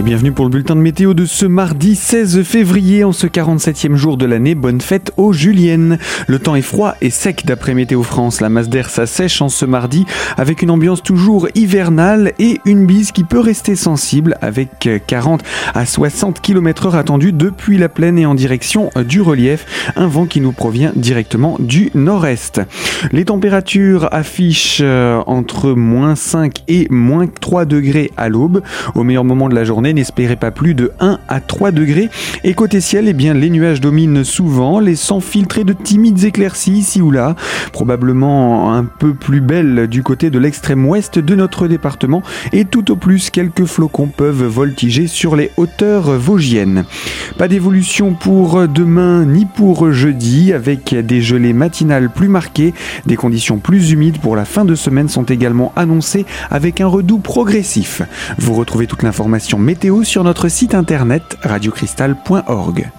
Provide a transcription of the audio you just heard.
Et bienvenue pour le bulletin de météo de ce mardi 16 février en ce 47e jour de l'année. Bonne fête aux Juliennes. Le temps est froid et sec d'après Météo France. La masse d'air s'assèche en ce mardi avec une ambiance toujours hivernale et une bise qui peut rester sensible avec 40 à 60 km heure attendus depuis la plaine et en direction du relief. Un vent qui nous provient directement du nord-est. Les températures affichent euh, entre moins 5 et moins 3 degrés à l'aube. Au meilleur moment de la journée, n'espérez pas plus de 1 à 3 degrés. Et côté ciel, eh bien, les nuages dominent souvent, laissant filtrer de timides éclaircies ici ou là, probablement un peu plus belles du côté de l'extrême ouest de notre département, et tout au plus quelques flocons peuvent voltiger sur les hauteurs vosgiennes. Pas d'évolution pour demain ni pour jeudi, avec des gelées matinales plus marquées, des conditions plus humides pour la fin de semaine sont également annoncées avec un redout progressif. Vous retrouvez toute l'information sur notre site internet radiocristal.org.